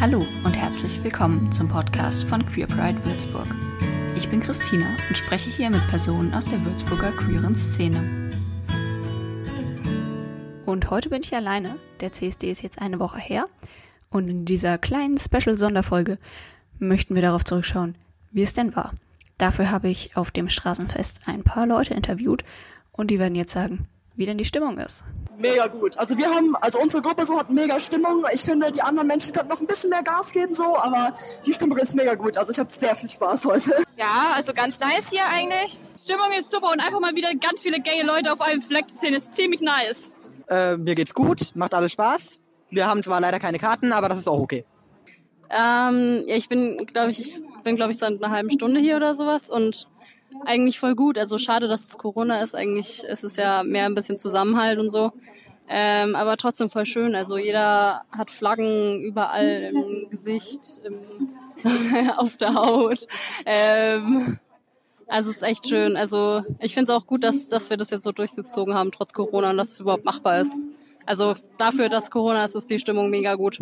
Hallo und herzlich willkommen zum Podcast von Queer Pride Würzburg. Ich bin Christina und spreche hier mit Personen aus der Würzburger queeren Szene. Und heute bin ich alleine. Der CSD ist jetzt eine Woche her. Und in dieser kleinen Special-Sonderfolge möchten wir darauf zurückschauen, wie es denn war. Dafür habe ich auf dem Straßenfest ein paar Leute interviewt und die werden jetzt sagen, wie denn die Stimmung ist. Mega gut. Also wir haben, also unsere Gruppe so hat mega Stimmung. Ich finde, die anderen Menschen könnten noch ein bisschen mehr Gas geben so, aber die Stimmung ist mega gut. Also ich habe sehr viel Spaß heute. Ja, also ganz nice hier eigentlich. Stimmung ist super und einfach mal wieder ganz viele gay Leute auf einem Fleck zu sehen, ist ziemlich nice. Äh, mir geht's gut, macht alles Spaß. Wir haben zwar leider keine Karten, aber das ist auch okay. Ähm, ja, ich bin, glaube ich, ich bin, glaube ich, seit einer halben Stunde hier oder sowas und eigentlich voll gut. Also schade, dass es Corona ist. Eigentlich ist es ja mehr ein bisschen Zusammenhalt und so. Ähm, aber trotzdem voll schön. Also jeder hat Flaggen überall im Gesicht, im, auf der Haut. Ähm, also es ist echt schön. Also ich finde es auch gut, dass, dass wir das jetzt so durchgezogen haben, trotz Corona und dass es überhaupt machbar ist. Also dafür, dass Corona ist, ist die Stimmung mega gut.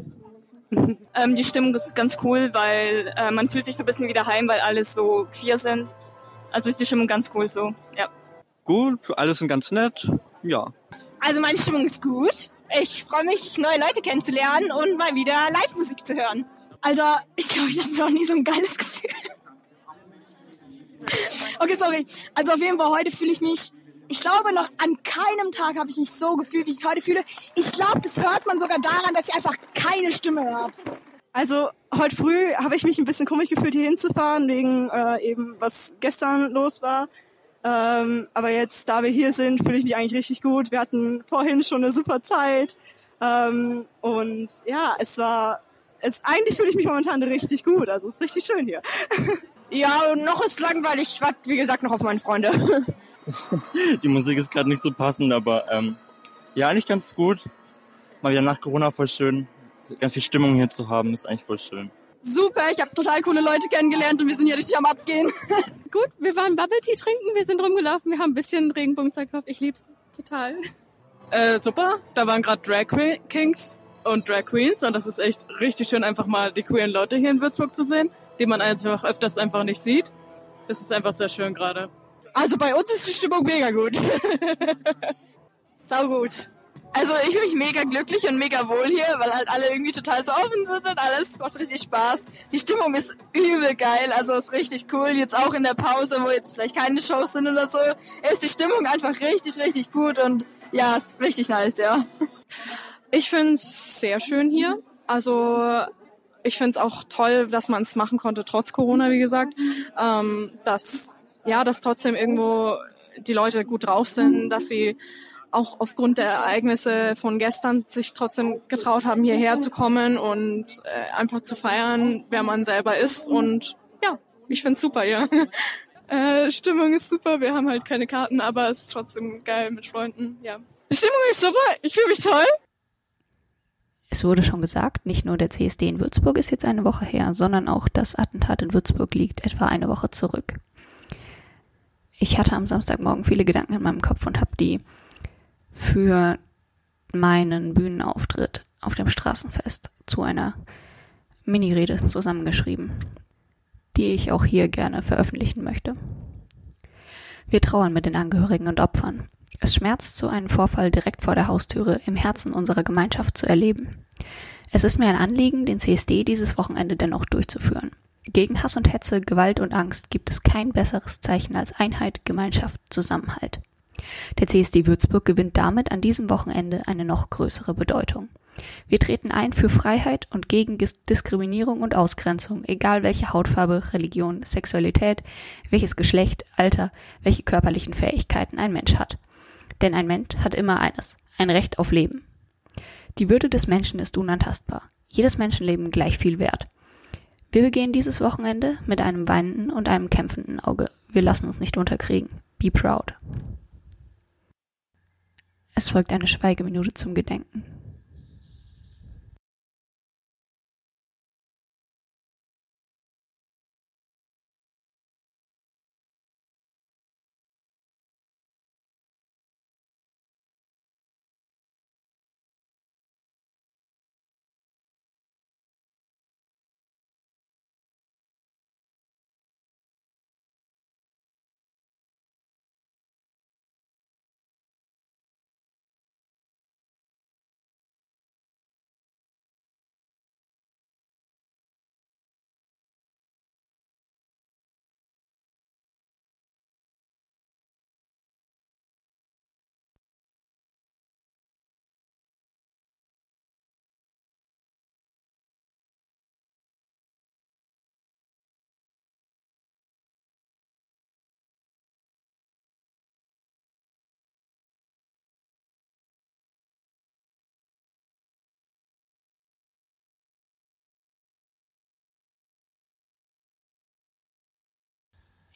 ähm, die Stimmung ist ganz cool, weil äh, man fühlt sich so ein bisschen wieder heim, weil alles so queer sind. Also ist die Stimmung ganz cool so, ja. Gut, alles sind ganz nett, ja. Also meine Stimmung ist gut. Ich freue mich, neue Leute kennenzulernen und mal wieder Live-Musik zu hören. Alter, ich glaube, ich hatte noch nie so ein geiles Gefühl. okay, sorry. Also auf jeden Fall heute fühle ich mich ich glaube, noch an keinem Tag habe ich mich so gefühlt, wie ich mich heute fühle. Ich glaube, das hört man sogar daran, dass ich einfach keine Stimme habe. Also heute früh habe ich mich ein bisschen komisch gefühlt, hier hinzufahren, wegen äh, eben was gestern los war. Ähm, aber jetzt, da wir hier sind, fühle ich mich eigentlich richtig gut. Wir hatten vorhin schon eine super Zeit. Ähm, und ja, es war, es, eigentlich fühle ich mich momentan richtig gut. Also es ist richtig schön hier. ja, und noch ist langweilig. Ich warte, wie gesagt, noch auf meine Freunde. Die Musik ist gerade nicht so passend, aber ähm, ja, eigentlich ganz gut. Mal wieder nach Corona voll schön. Ganz viel Stimmung hier zu haben, ist eigentlich voll schön. Super, ich habe total coole Leute kennengelernt und wir sind hier richtig am Abgehen. Gut, wir waren Bubble Tea trinken, wir sind rumgelaufen, wir haben ein bisschen Regenbogenzeug gehabt. Ich lieb's total. Äh, super, da waren gerade Drag Kings und Drag Queens und das ist echt richtig schön, einfach mal die queeren Leute hier in Würzburg zu sehen, die man einfach öfters einfach nicht sieht. Das ist einfach sehr schön gerade. Also bei uns ist die Stimmung mega gut. Sau gut. Also ich fühle mich mega glücklich und mega wohl hier, weil halt alle irgendwie total so offen sind und alles macht richtig Spaß. Die Stimmung ist übel geil, also ist richtig cool. Jetzt auch in der Pause, wo jetzt vielleicht keine Shows sind oder so, ist die Stimmung einfach richtig, richtig gut und ja, ist richtig nice, ja. Ich finde es sehr schön hier. Also ich finde es auch toll, dass man es machen konnte, trotz Corona, wie gesagt. Ähm, dass ja, dass trotzdem irgendwo die Leute gut drauf sind, dass sie auch aufgrund der Ereignisse von gestern sich trotzdem getraut haben, hierher zu kommen und äh, einfach zu feiern, wer man selber ist. Und ja, ich find's super hier. äh, Stimmung ist super, wir haben halt keine Karten, aber es ist trotzdem geil mit Freunden, ja. Stimmung ist super, ich fühle mich toll. Es wurde schon gesagt, nicht nur der CSD in Würzburg ist jetzt eine Woche her, sondern auch das Attentat in Würzburg liegt etwa eine Woche zurück. Ich hatte am Samstagmorgen viele Gedanken in meinem Kopf und habe die für meinen Bühnenauftritt auf dem Straßenfest zu einer Mini-Rede zusammengeschrieben, die ich auch hier gerne veröffentlichen möchte. Wir trauern mit den Angehörigen und Opfern. Es schmerzt, so einen Vorfall direkt vor der Haustüre im Herzen unserer Gemeinschaft zu erleben. Es ist mir ein Anliegen, den CSD dieses Wochenende dennoch durchzuführen. Gegen Hass und Hetze, Gewalt und Angst gibt es kein besseres Zeichen als Einheit, Gemeinschaft, Zusammenhalt. Der CSD Würzburg gewinnt damit an diesem Wochenende eine noch größere Bedeutung. Wir treten ein für Freiheit und gegen Diskriminierung und Ausgrenzung, egal welche Hautfarbe, Religion, Sexualität, welches Geschlecht, Alter, welche körperlichen Fähigkeiten ein Mensch hat. Denn ein Mensch hat immer eines, ein Recht auf Leben. Die Würde des Menschen ist unantastbar. Jedes Menschenleben gleich viel wert. Wir begehen dieses Wochenende mit einem weinenden und einem kämpfenden Auge. Wir lassen uns nicht unterkriegen. Be proud. Es folgt eine Schweigeminute zum Gedenken.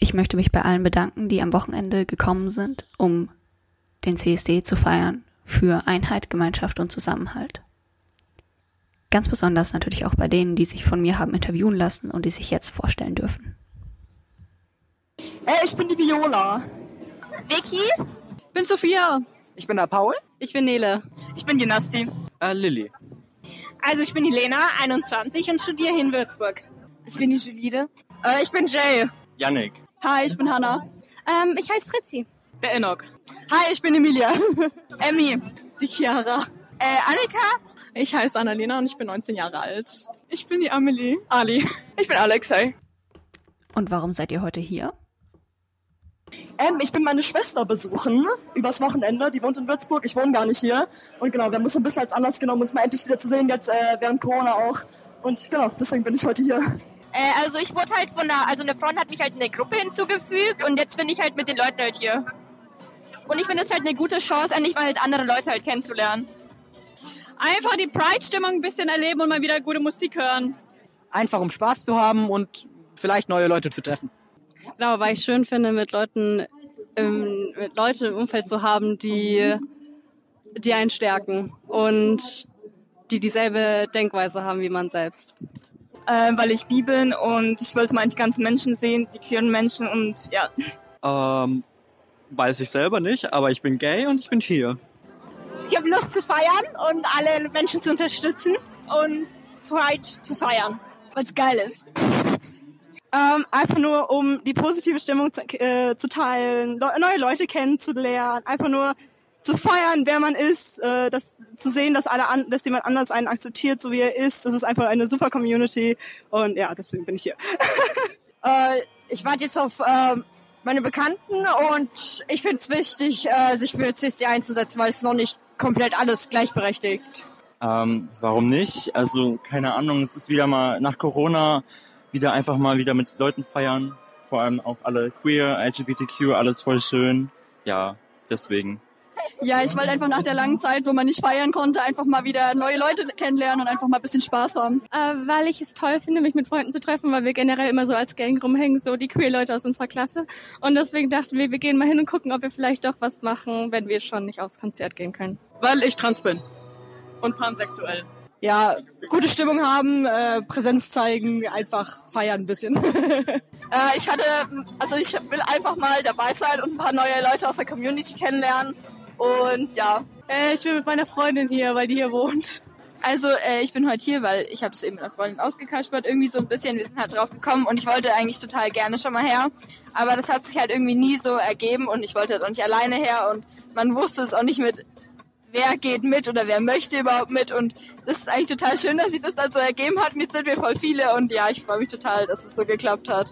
Ich möchte mich bei allen bedanken, die am Wochenende gekommen sind, um den CSD zu feiern für Einheit, Gemeinschaft und Zusammenhalt. Ganz besonders natürlich auch bei denen, die sich von mir haben interviewen lassen und die sich jetzt vorstellen dürfen. Äh, ich bin die Viola. Vicky? Ich bin Sophia. Ich bin der Paul. Ich bin Nele. Ich bin die Nasti. Äh, Lilly. Also ich bin die Lena, 21 und studiere hier in Würzburg. Ich bin die Julide. Äh, ich bin Jay. Yannick. Hi, ich bin Hanna. Ähm, ich heiße Fritzi. Der Enoch. Hi, ich bin Emilia. Emmy. Die Chiara. Äh, Annika? Ich heiße Annalena und ich bin 19 Jahre alt. Ich bin die Amelie. Ali. Ich bin Alexei. Und warum seid ihr heute hier? Ähm, ich bin meine Schwester besuchen übers Wochenende. Die wohnt in Würzburg. Ich wohne gar nicht hier. Und genau, wir haben es ein bisschen als Anlass genommen, uns mal endlich wieder zu sehen, jetzt äh, während Corona auch. Und genau, deswegen bin ich heute hier. Äh, also ich wurde halt von einer, also eine Freundin hat mich halt in eine Gruppe hinzugefügt und jetzt bin ich halt mit den Leuten halt hier. Und ich finde es halt eine gute Chance, endlich mal halt andere Leute halt kennenzulernen. Einfach die Pride-Stimmung ein bisschen erleben und mal wieder gute Musik hören. Einfach um Spaß zu haben und vielleicht neue Leute zu treffen. Genau, weil ich schön finde, mit Leuten, ähm, mit Leuten im Umfeld zu haben, die, die einen stärken und die dieselbe Denkweise haben wie man selbst. Äh, weil ich bi bin und ich wollte mal die ganzen Menschen sehen, die queeren Menschen und ja. Ähm, weiß ich selber nicht, aber ich bin gay und ich bin hier. Ich habe Lust zu feiern und alle Menschen zu unterstützen und Pride zu feiern, weil es geil ist. Ähm, einfach nur, um die positive Stimmung zu, äh, zu teilen, le neue Leute kennenzulernen, einfach nur zu feiern, wer man ist, äh, das, zu sehen, dass alle an, dass jemand anders einen akzeptiert, so wie er ist. Das ist einfach eine super Community und ja, deswegen bin ich hier. Äh, ich warte jetzt auf äh, meine Bekannten und ich finde es wichtig, äh, sich für CSD einzusetzen, weil es noch nicht komplett alles gleichberechtigt. Ähm, warum nicht? Also, keine Ahnung, es ist wieder mal nach Corona wieder einfach mal wieder mit Leuten feiern. Vor allem auch alle queer, LGBTQ, alles voll schön. Ja, deswegen. Ja, ich wollte einfach nach der langen Zeit, wo man nicht feiern konnte, einfach mal wieder neue Leute kennenlernen und einfach mal ein bisschen Spaß haben. Äh, weil ich es toll finde, mich mit Freunden zu treffen, weil wir generell immer so als Gang rumhängen, so die queer Leute aus unserer Klasse. Und deswegen dachten wir, wir gehen mal hin und gucken, ob wir vielleicht doch was machen, wenn wir schon nicht aufs Konzert gehen können. Weil ich trans bin. Und pansexuell. Ja, gute Stimmung haben, äh, Präsenz zeigen, einfach feiern ein bisschen. Äh, ich hatte, also ich will einfach mal dabei sein und ein paar neue Leute aus der Community kennenlernen. Und ja. Äh, ich bin mit meiner Freundin hier, weil die hier wohnt. Also äh, ich bin heute hier, weil ich habe es eben mit einer Freundin ausgekaspert, irgendwie so ein bisschen. Wir sind halt drauf gekommen und ich wollte eigentlich total gerne schon mal her. Aber das hat sich halt irgendwie nie so ergeben und ich wollte halt auch nicht alleine her und man wusste es auch nicht mit, wer geht mit oder wer möchte überhaupt mit und das ist eigentlich total schön, dass sich das dann so ergeben hat. Jetzt sind wir voll viele und ja, ich freue mich total, dass es so geklappt hat.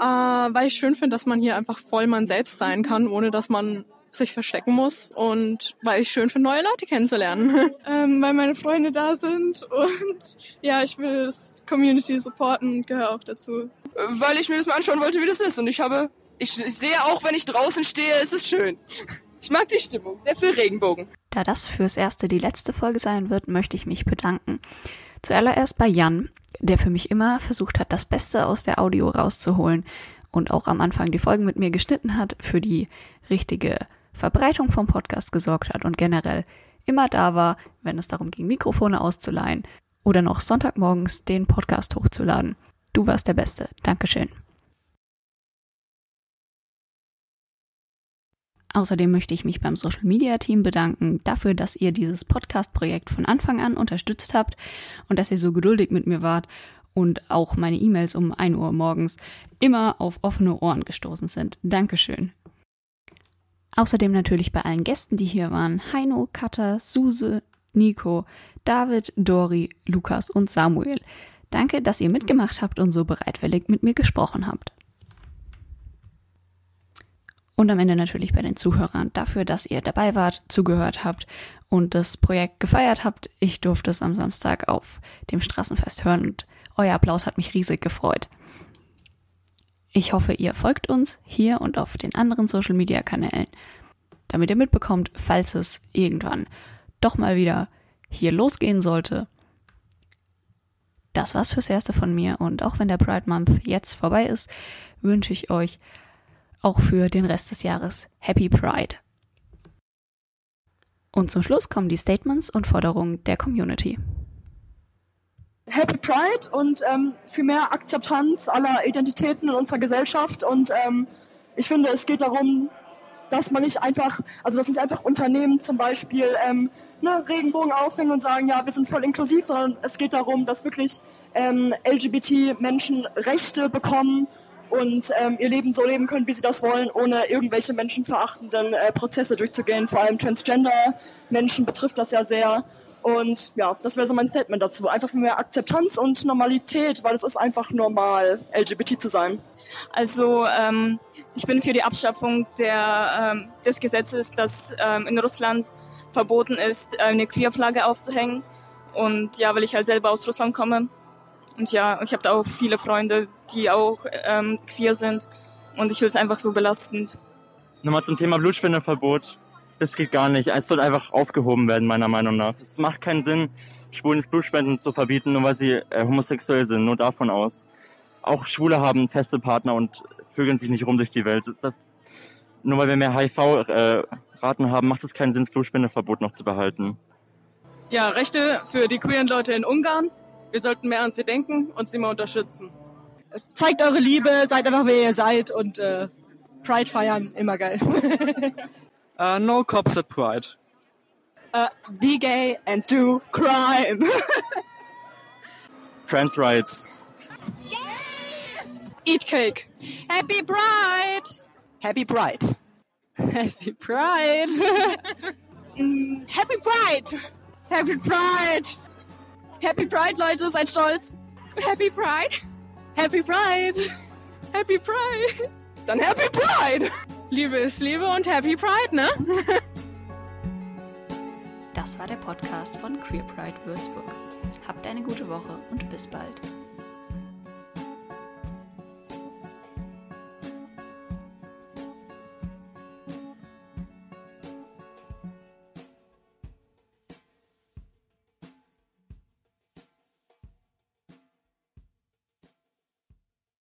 Äh, weil ich schön finde, dass man hier einfach voll man selbst sein kann, ohne dass man sich verstecken muss und weil ich schön finde, neue Leute kennenzulernen. Ähm, weil meine Freunde da sind und ja, ich will das Community supporten und gehöre auch dazu. weil ich mir das mal anschauen wollte, wie das ist. Und ich habe, ich, ich sehe auch, wenn ich draußen stehe, es ist schön. Ich mag die Stimmung, sehr viel Regenbogen. Da das fürs Erste die letzte Folge sein wird, möchte ich mich bedanken. Zuallererst bei Jan, der für mich immer versucht hat, das Beste aus der Audio rauszuholen und auch am Anfang die Folgen mit mir geschnitten hat, für die richtige Verbreitung vom Podcast gesorgt hat und generell immer da war, wenn es darum ging, Mikrofone auszuleihen oder noch Sonntagmorgens den Podcast hochzuladen. Du warst der Beste. Dankeschön. Außerdem möchte ich mich beim Social Media Team bedanken dafür, dass ihr dieses Podcast-Projekt von Anfang an unterstützt habt und dass ihr so geduldig mit mir wart und auch meine E-Mails um 1 Uhr morgens immer auf offene Ohren gestoßen sind. Dankeschön. Außerdem natürlich bei allen Gästen, die hier waren. Heino, Katha, Suse, Nico, David, Dori, Lukas und Samuel. Danke, dass ihr mitgemacht habt und so bereitwillig mit mir gesprochen habt. Und am Ende natürlich bei den Zuhörern dafür, dass ihr dabei wart, zugehört habt und das Projekt gefeiert habt. Ich durfte es am Samstag auf dem Straßenfest hören und euer Applaus hat mich riesig gefreut. Ich hoffe, ihr folgt uns hier und auf den anderen Social Media Kanälen, damit ihr mitbekommt, falls es irgendwann doch mal wieder hier losgehen sollte. Das war's fürs Erste von mir und auch wenn der Pride Month jetzt vorbei ist, wünsche ich euch auch für den Rest des Jahres Happy Pride. Und zum Schluss kommen die Statements und Forderungen der Community. Happy Pride und ähm, für mehr Akzeptanz aller Identitäten in unserer Gesellschaft. Und ähm, ich finde, es geht darum, dass man nicht einfach, also dass nicht einfach Unternehmen zum Beispiel ähm, ne, Regenbogen aufhängen und sagen, ja, wir sind voll inklusiv, sondern es geht darum, dass wirklich ähm, LGBT-Menschen Rechte bekommen und ähm, ihr Leben so leben können, wie sie das wollen, ohne irgendwelche menschenverachtenden äh, Prozesse durchzugehen. Vor allem Transgender-Menschen betrifft das ja sehr. Und ja, das wäre so mein Statement dazu. Einfach mehr Akzeptanz und Normalität, weil es ist einfach normal, LGBT zu sein. Also ähm, ich bin für die Abschaffung der, ähm, des Gesetzes, das ähm, in Russland verboten ist, eine Queerflagge aufzuhängen. Und ja, weil ich halt selber aus Russland komme. Und ja, ich habe da auch viele Freunde, die auch ähm, queer sind. Und ich will es einfach so belastend. Nochmal zum Thema Blutspendeverbot. Das geht gar nicht. Es soll einfach aufgehoben werden, meiner Meinung nach. Es macht keinen Sinn, Schwulen Blutspenden zu verbieten, nur weil sie äh, homosexuell sind. Nur davon aus. Auch Schwule haben feste Partner und vögeln sich nicht rum durch die Welt. Das, nur weil wir mehr HIV-Raten äh, haben, macht es keinen Sinn, das Blutspendeverbot noch zu behalten. Ja, Rechte für die queeren Leute in Ungarn. Wir sollten mehr an sie denken und sie mal unterstützen. Zeigt eure Liebe, seid einfach wer ihr seid und äh, Pride feiern, immer geil. Uh, no cops at Pride. Uh, be gay and do crime. Trans rights. Eat cake. Happy Pride! Happy Pride. Happy Pride. Mm, Happy Pride! Happy Pride! Happy Pride, Leute, seid stolz! Happy Pride! Happy Pride. Happy Pride! Dann Happy Pride. Liebe ist Liebe und Happy Pride, ne? Das war der Podcast von Queer Pride Würzburg. Habt eine gute Woche und bis bald.